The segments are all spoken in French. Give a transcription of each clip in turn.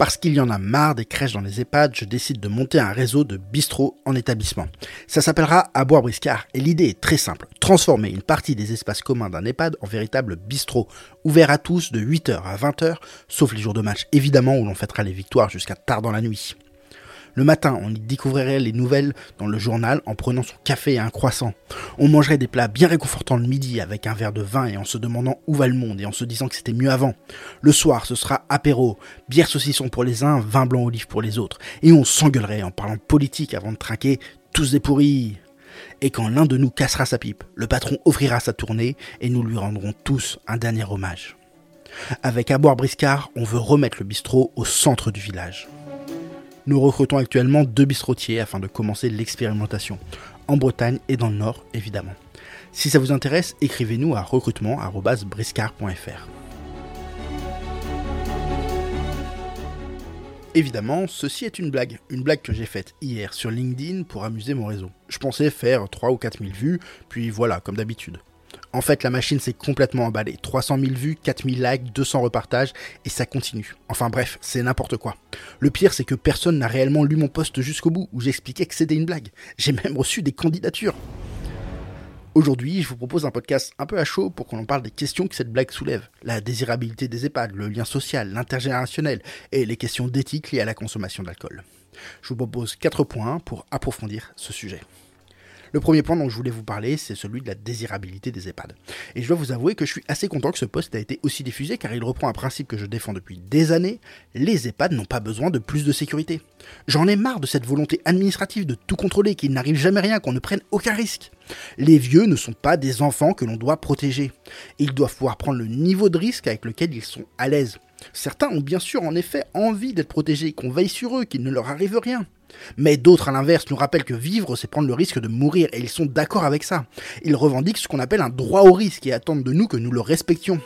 Parce qu'il y en a marre des crèches dans les EHPAD, je décide de monter un réseau de bistrots en établissement. Ça s'appellera À boire briscard et l'idée est très simple. Transformer une partie des espaces communs d'un EHPAD en véritable bistrot, ouvert à tous de 8h à 20h, sauf les jours de match évidemment où l'on fêtera les victoires jusqu'à tard dans la nuit. Le matin, on y découvrirait les nouvelles dans le journal en prenant son café et un croissant. On mangerait des plats bien réconfortants le midi avec un verre de vin et en se demandant où va le monde et en se disant que c'était mieux avant. Le soir, ce sera apéro, bière saucisson pour les uns, vin blanc olive pour les autres. Et on s'engueulerait en parlant politique avant de trinquer tous des pourris. Et quand l'un de nous cassera sa pipe, le patron offrira sa tournée et nous lui rendrons tous un dernier hommage. Avec Aboire Briscard, on veut remettre le bistrot au centre du village. Nous recrutons actuellement deux bistrotiers afin de commencer l'expérimentation, en Bretagne et dans le Nord évidemment. Si ça vous intéresse, écrivez-nous à recrutement.briscard.fr. Évidemment, ceci est une blague, une blague que j'ai faite hier sur LinkedIn pour amuser mon réseau. Je pensais faire 3 ou 4 000 vues, puis voilà, comme d'habitude. En fait, la machine s'est complètement emballée. 300 000 vues, 4000 likes, 200 repartages, et ça continue. Enfin bref, c'est n'importe quoi. Le pire, c'est que personne n'a réellement lu mon post jusqu'au bout, où j'expliquais que c'était une blague. J'ai même reçu des candidatures. Aujourd'hui, je vous propose un podcast un peu à chaud pour qu'on en parle des questions que cette blague soulève. La désirabilité des EHPAD, le lien social, l'intergénérationnel et les questions d'éthique liées à la consommation d'alcool. Je vous propose 4 points pour approfondir ce sujet. Le premier point dont je voulais vous parler, c'est celui de la désirabilité des EHPAD. Et je dois vous avouer que je suis assez content que ce poste ait été aussi diffusé car il reprend un principe que je défends depuis des années. Les EHPAD n'ont pas besoin de plus de sécurité. J'en ai marre de cette volonté administrative de tout contrôler, qu'il n'arrive jamais rien, qu'on ne prenne aucun risque. Les vieux ne sont pas des enfants que l'on doit protéger. Ils doivent pouvoir prendre le niveau de risque avec lequel ils sont à l'aise. Certains ont bien sûr en effet envie d'être protégés, qu'on veille sur eux, qu'il ne leur arrive rien. Mais d'autres, à l'inverse, nous rappellent que vivre, c'est prendre le risque de mourir, et ils sont d'accord avec ça. Ils revendiquent ce qu'on appelle un droit au risque et attendent de nous que nous le respections.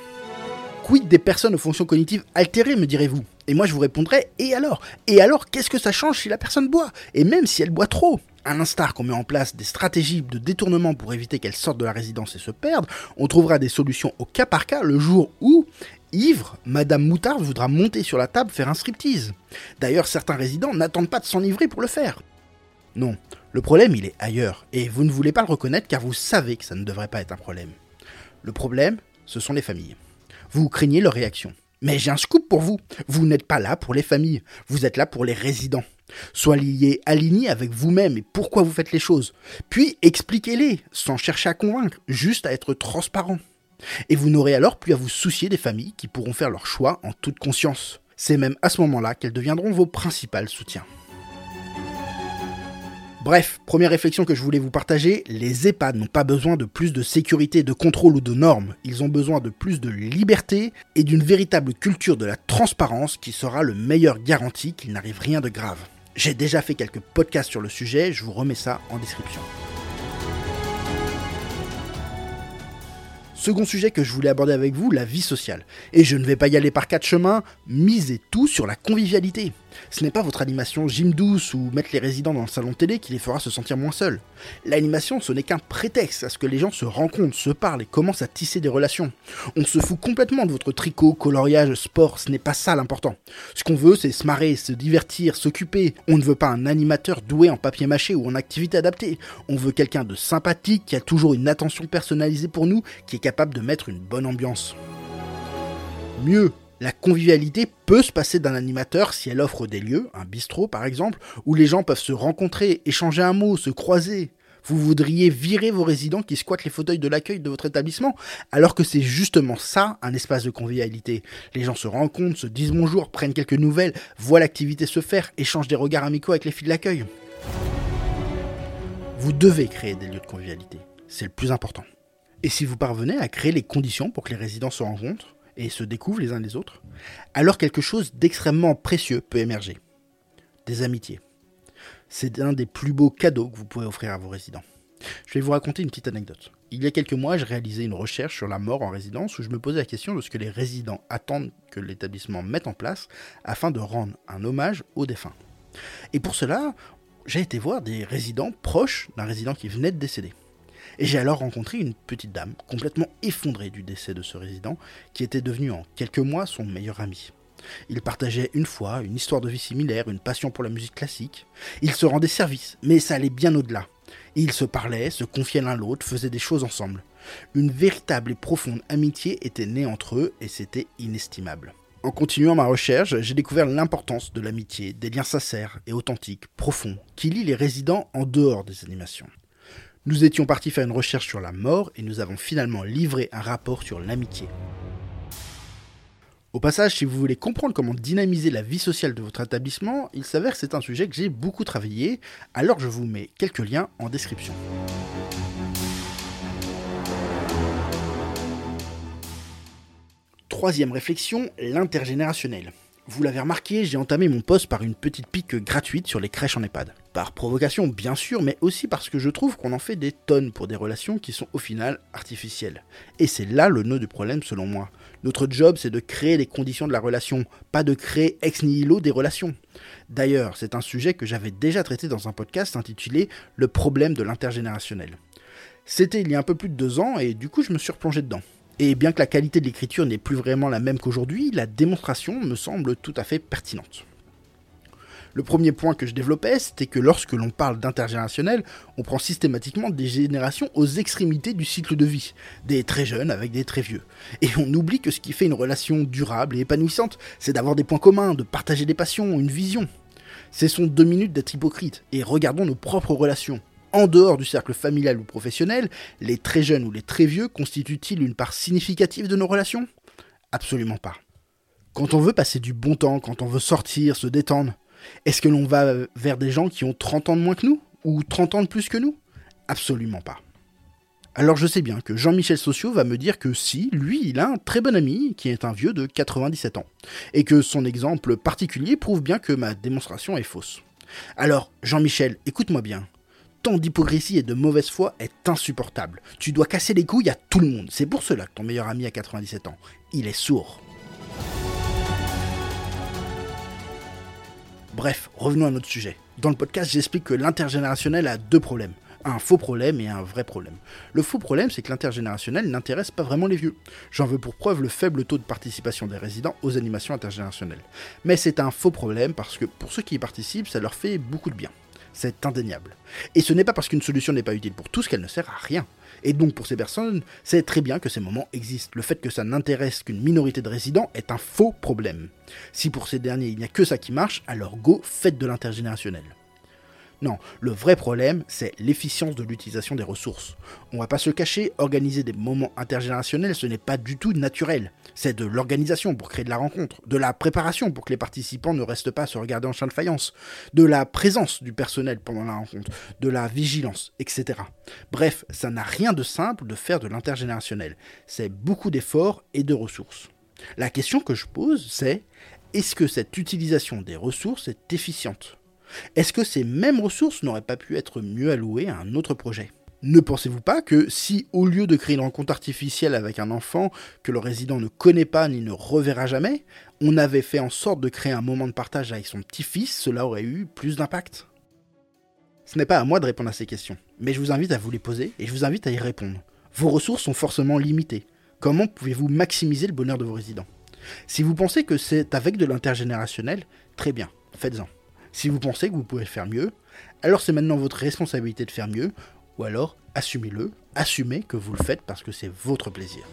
Quid des personnes aux fonctions cognitives altérées, me direz-vous? Et moi je vous répondrai, et alors? Et alors, qu'est-ce que ça change si la personne boit? Et même si elle boit trop? À l'instar qu'on met en place des stratégies de détournement pour éviter qu'elle sorte de la résidence et se perde, on trouvera des solutions au cas par cas le jour où, ivre, Madame Moutarde voudra monter sur la table faire un striptease. D'ailleurs, certains résidents n'attendent pas de s'enivrer pour le faire. Non, le problème il est ailleurs, et vous ne voulez pas le reconnaître car vous savez que ça ne devrait pas être un problème. Le problème, ce sont les familles. Vous craignez leur réaction. Mais j'ai un scoop pour vous. Vous n'êtes pas là pour les familles, vous êtes là pour les résidents. Soyez alignés avec vous-même et pourquoi vous faites les choses. Puis expliquez-les, sans chercher à convaincre, juste à être transparent. Et vous n'aurez alors plus à vous soucier des familles qui pourront faire leur choix en toute conscience. C'est même à ce moment-là qu'elles deviendront vos principales soutiens. Bref, première réflexion que je voulais vous partager, les EHPAD n'ont pas besoin de plus de sécurité, de contrôle ou de normes, ils ont besoin de plus de liberté et d'une véritable culture de la transparence qui sera le meilleur garantie qu'il n'arrive rien de grave. J'ai déjà fait quelques podcasts sur le sujet, je vous remets ça en description. Second sujet que je voulais aborder avec vous, la vie sociale. Et je ne vais pas y aller par quatre chemins, misez tout sur la convivialité. Ce n'est pas votre animation gym douce ou mettre les résidents dans le salon télé qui les fera se sentir moins seuls. L'animation, ce n'est qu'un prétexte à ce que les gens se rencontrent, se parlent et commencent à tisser des relations. On se fout complètement de votre tricot, coloriage, sport, ce n'est pas ça l'important. Ce qu'on veut, c'est se marrer, se divertir, s'occuper. On ne veut pas un animateur doué en papier mâché ou en activité adaptée. On veut quelqu'un de sympathique, qui a toujours une attention personnalisée pour nous, qui est capable de mettre une bonne ambiance. Mieux, la convivialité peut se passer d'un animateur si elle offre des lieux, un bistrot par exemple, où les gens peuvent se rencontrer, échanger un mot, se croiser. Vous voudriez virer vos résidents qui squattent les fauteuils de l'accueil de votre établissement, alors que c'est justement ça un espace de convivialité. Les gens se rencontrent, se disent bonjour, prennent quelques nouvelles, voient l'activité se faire, échangent des regards amicaux avec les filles de l'accueil. Vous devez créer des lieux de convivialité. C'est le plus important. Et si vous parvenez à créer les conditions pour que les résidents se rencontrent et se découvrent les uns les autres, alors quelque chose d'extrêmement précieux peut émerger. Des amitiés. C'est un des plus beaux cadeaux que vous pouvez offrir à vos résidents. Je vais vous raconter une petite anecdote. Il y a quelques mois, j'ai réalisé une recherche sur la mort en résidence où je me posais la question de ce que les résidents attendent que l'établissement mette en place afin de rendre un hommage aux défunts. Et pour cela, j'ai été voir des résidents proches d'un résident qui venait de décéder. Et j'ai alors rencontré une petite dame, complètement effondrée du décès de ce résident, qui était devenu en quelques mois son meilleur ami. Ils partageaient une foi, une histoire de vie similaire, une passion pour la musique classique. Ils se rendaient service, mais ça allait bien au-delà. Ils se parlaient, se confiaient l'un l'autre, faisaient des choses ensemble. Une véritable et profonde amitié était née entre eux et c'était inestimable. En continuant ma recherche, j'ai découvert l'importance de l'amitié, des liens sincères et authentiques, profonds, qui lient les résidents en dehors des animations. Nous étions partis faire une recherche sur la mort et nous avons finalement livré un rapport sur l'amitié. Au passage, si vous voulez comprendre comment dynamiser la vie sociale de votre établissement, il s'avère que c'est un sujet que j'ai beaucoup travaillé, alors je vous mets quelques liens en description. Troisième réflexion, l'intergénérationnel. Vous l'avez remarqué, j'ai entamé mon poste par une petite pique gratuite sur les crèches en EHPAD. Par provocation, bien sûr, mais aussi parce que je trouve qu'on en fait des tonnes pour des relations qui sont au final artificielles. Et c'est là le nœud du problème selon moi. Notre job, c'est de créer les conditions de la relation, pas de créer ex nihilo des relations. D'ailleurs, c'est un sujet que j'avais déjà traité dans un podcast intitulé Le problème de l'intergénérationnel. C'était il y a un peu plus de deux ans et du coup je me suis replongé dedans. Et bien que la qualité de l'écriture n'est plus vraiment la même qu'aujourd'hui, la démonstration me semble tout à fait pertinente. Le premier point que je développais, c'était que lorsque l'on parle d'intergénérationnel, on prend systématiquement des générations aux extrémités du cycle de vie, des très jeunes avec des très vieux. Et on oublie que ce qui fait une relation durable et épanouissante, c'est d'avoir des points communs, de partager des passions, une vision. Cessons deux minutes d'être hypocrites et regardons nos propres relations en dehors du cercle familial ou professionnel, les très jeunes ou les très vieux constituent-ils une part significative de nos relations? Absolument pas. Quand on veut passer du bon temps, quand on veut sortir, se détendre, est-ce que l'on va vers des gens qui ont 30 ans de moins que nous Ou 30 ans de plus que nous? Absolument pas. Alors je sais bien que Jean-Michel Socio va me dire que si, lui, il a un très bon ami qui est un vieux de 97 ans, et que son exemple particulier prouve bien que ma démonstration est fausse. Alors, Jean-Michel, écoute-moi bien, tant d'hypocrisie et de mauvaise foi est insupportable. Tu dois casser les couilles à tout le monde. C'est pour cela que ton meilleur ami a 97 ans. Il est sourd. Bref, revenons à notre sujet. Dans le podcast, j'explique que l'intergénérationnel a deux problèmes. Un faux problème et un vrai problème. Le faux problème, c'est que l'intergénérationnel n'intéresse pas vraiment les vieux. J'en veux pour preuve le faible taux de participation des résidents aux animations intergénérationnelles. Mais c'est un faux problème parce que pour ceux qui y participent, ça leur fait beaucoup de bien c'est indéniable. Et ce n'est pas parce qu'une solution n'est pas utile pour tous qu'elle ne sert à rien. Et donc pour ces personnes, c'est très bien que ces moments existent. Le fait que ça n'intéresse qu'une minorité de résidents est un faux problème. Si pour ces derniers il n'y a que ça qui marche, alors go, faites de l'intergénérationnel. Non, le vrai problème, c'est l'efficience de l'utilisation des ressources. On va pas se cacher, organiser des moments intergénérationnels, ce n'est pas du tout naturel. C'est de l'organisation pour créer de la rencontre, de la préparation pour que les participants ne restent pas à se regarder en champ de faïence, de la présence du personnel pendant la rencontre, de la vigilance, etc. Bref, ça n'a rien de simple de faire de l'intergénérationnel. C'est beaucoup d'efforts et de ressources. La question que je pose, c'est est-ce que cette utilisation des ressources est efficiente? Est-ce que ces mêmes ressources n'auraient pas pu être mieux allouées à un autre projet? Ne pensez-vous pas que si, au lieu de créer une rencontre artificielle avec un enfant que le résident ne connaît pas ni ne reverra jamais, on avait fait en sorte de créer un moment de partage avec son petit-fils, cela aurait eu plus d'impact? Ce n'est pas à moi de répondre à ces questions, mais je vous invite à vous les poser et je vous invite à y répondre. Vos ressources sont forcément limitées. Comment pouvez-vous maximiser le bonheur de vos résidents? Si vous pensez que c'est avec de l'intergénérationnel, très bien, faites-en. Si vous pensez que vous pouvez faire mieux, alors c'est maintenant votre responsabilité de faire mieux, ou alors assumez-le, assumez que vous le faites parce que c'est votre plaisir.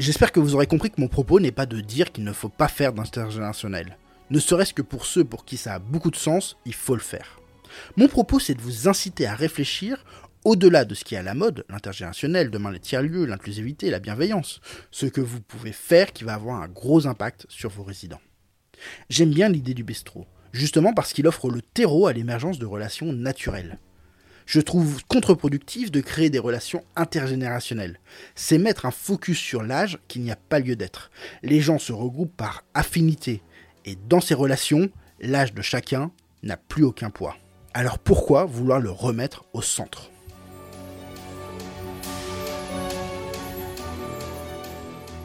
J'espère que vous aurez compris que mon propos n'est pas de dire qu'il ne faut pas faire d'intergénérationnel. Ne serait-ce que pour ceux pour qui ça a beaucoup de sens, il faut le faire. Mon propos, c'est de vous inciter à réfléchir au-delà de ce qui est à la mode, l'intergénérationnel, demain les tiers-lieux, l'inclusivité, la bienveillance, ce que vous pouvez faire qui va avoir un gros impact sur vos résidents. J'aime bien l'idée du bistrot, justement parce qu'il offre le terreau à l'émergence de relations naturelles. Je trouve contre-productif de créer des relations intergénérationnelles. C'est mettre un focus sur l'âge qui n'y a pas lieu d'être. Les gens se regroupent par affinité, et dans ces relations, l'âge de chacun n'a plus aucun poids. Alors pourquoi vouloir le remettre au centre?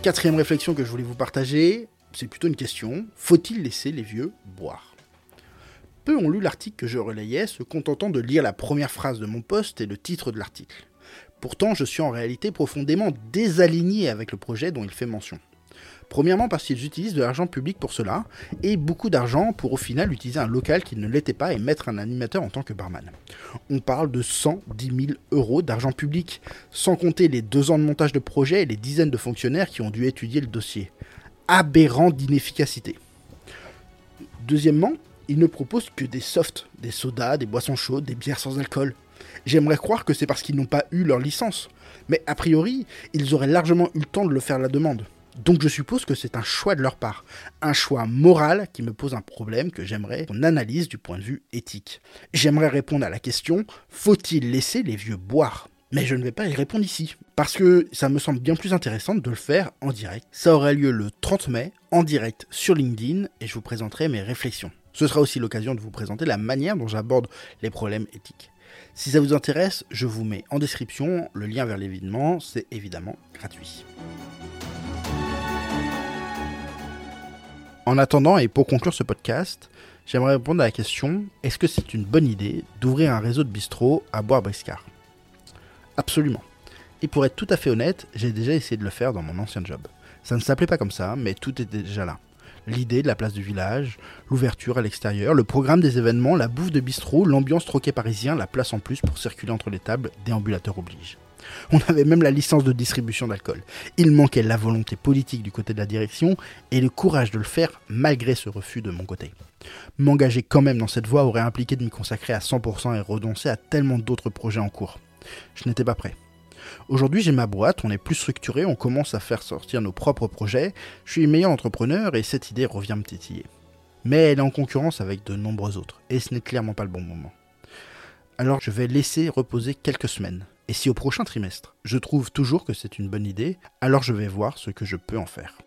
Quatrième réflexion que je voulais vous partager, c'est plutôt une question. Faut-il laisser les vieux boire? Peu ont lu l'article que je relayais, se contentant de lire la première phrase de mon poste et le titre de l'article. Pourtant, je suis en réalité profondément désaligné avec le projet dont il fait mention. Premièrement parce qu'ils utilisent de l'argent public pour cela, et beaucoup d'argent pour au final utiliser un local qui ne l'était pas et mettre un animateur en tant que barman. On parle de 110 000 euros d'argent public, sans compter les deux ans de montage de projet et les dizaines de fonctionnaires qui ont dû étudier le dossier. Aberrant d'inefficacité. Deuxièmement, ils ne proposent que des softs, des sodas, des boissons chaudes, des bières sans alcool. J'aimerais croire que c'est parce qu'ils n'ont pas eu leur licence, mais a priori, ils auraient largement eu le temps de le faire la demande. Donc je suppose que c'est un choix de leur part, un choix moral qui me pose un problème que j'aimerais qu'on analyse du point de vue éthique. J'aimerais répondre à la question, faut-il laisser les vieux boire? Mais je ne vais pas y répondre ici, parce que ça me semble bien plus intéressant de le faire en direct. Ça aura lieu le 30 mai, en direct sur LinkedIn, et je vous présenterai mes réflexions. Ce sera aussi l'occasion de vous présenter la manière dont j'aborde les problèmes éthiques. Si ça vous intéresse, je vous mets en description le lien vers l'événement, c'est évidemment gratuit. En attendant, et pour conclure ce podcast, j'aimerais répondre à la question est-ce que c'est une bonne idée d'ouvrir un réseau de bistrots à Bois-Briscard Absolument. Et pour être tout à fait honnête, j'ai déjà essayé de le faire dans mon ancien job. Ça ne s'appelait pas comme ça, mais tout était déjà là. L'idée de la place du village, l'ouverture à l'extérieur, le programme des événements, la bouffe de bistrot, l'ambiance troquée parisien, la place en plus pour circuler entre les tables, déambulateur oblige. On avait même la licence de distribution d'alcool. Il manquait la volonté politique du côté de la direction et le courage de le faire malgré ce refus de mon côté. M'engager quand même dans cette voie aurait impliqué de m'y consacrer à 100% et renoncer à tellement d'autres projets en cours. Je n'étais pas prêt. Aujourd'hui, j'ai ma boîte, on est plus structuré, on commence à faire sortir nos propres projets, je suis meilleur entrepreneur et cette idée revient me tétiller. Mais elle est en concurrence avec de nombreux autres, et ce n'est clairement pas le bon moment. Alors je vais laisser reposer quelques semaines. Et si au prochain trimestre, je trouve toujours que c'est une bonne idée, alors je vais voir ce que je peux en faire.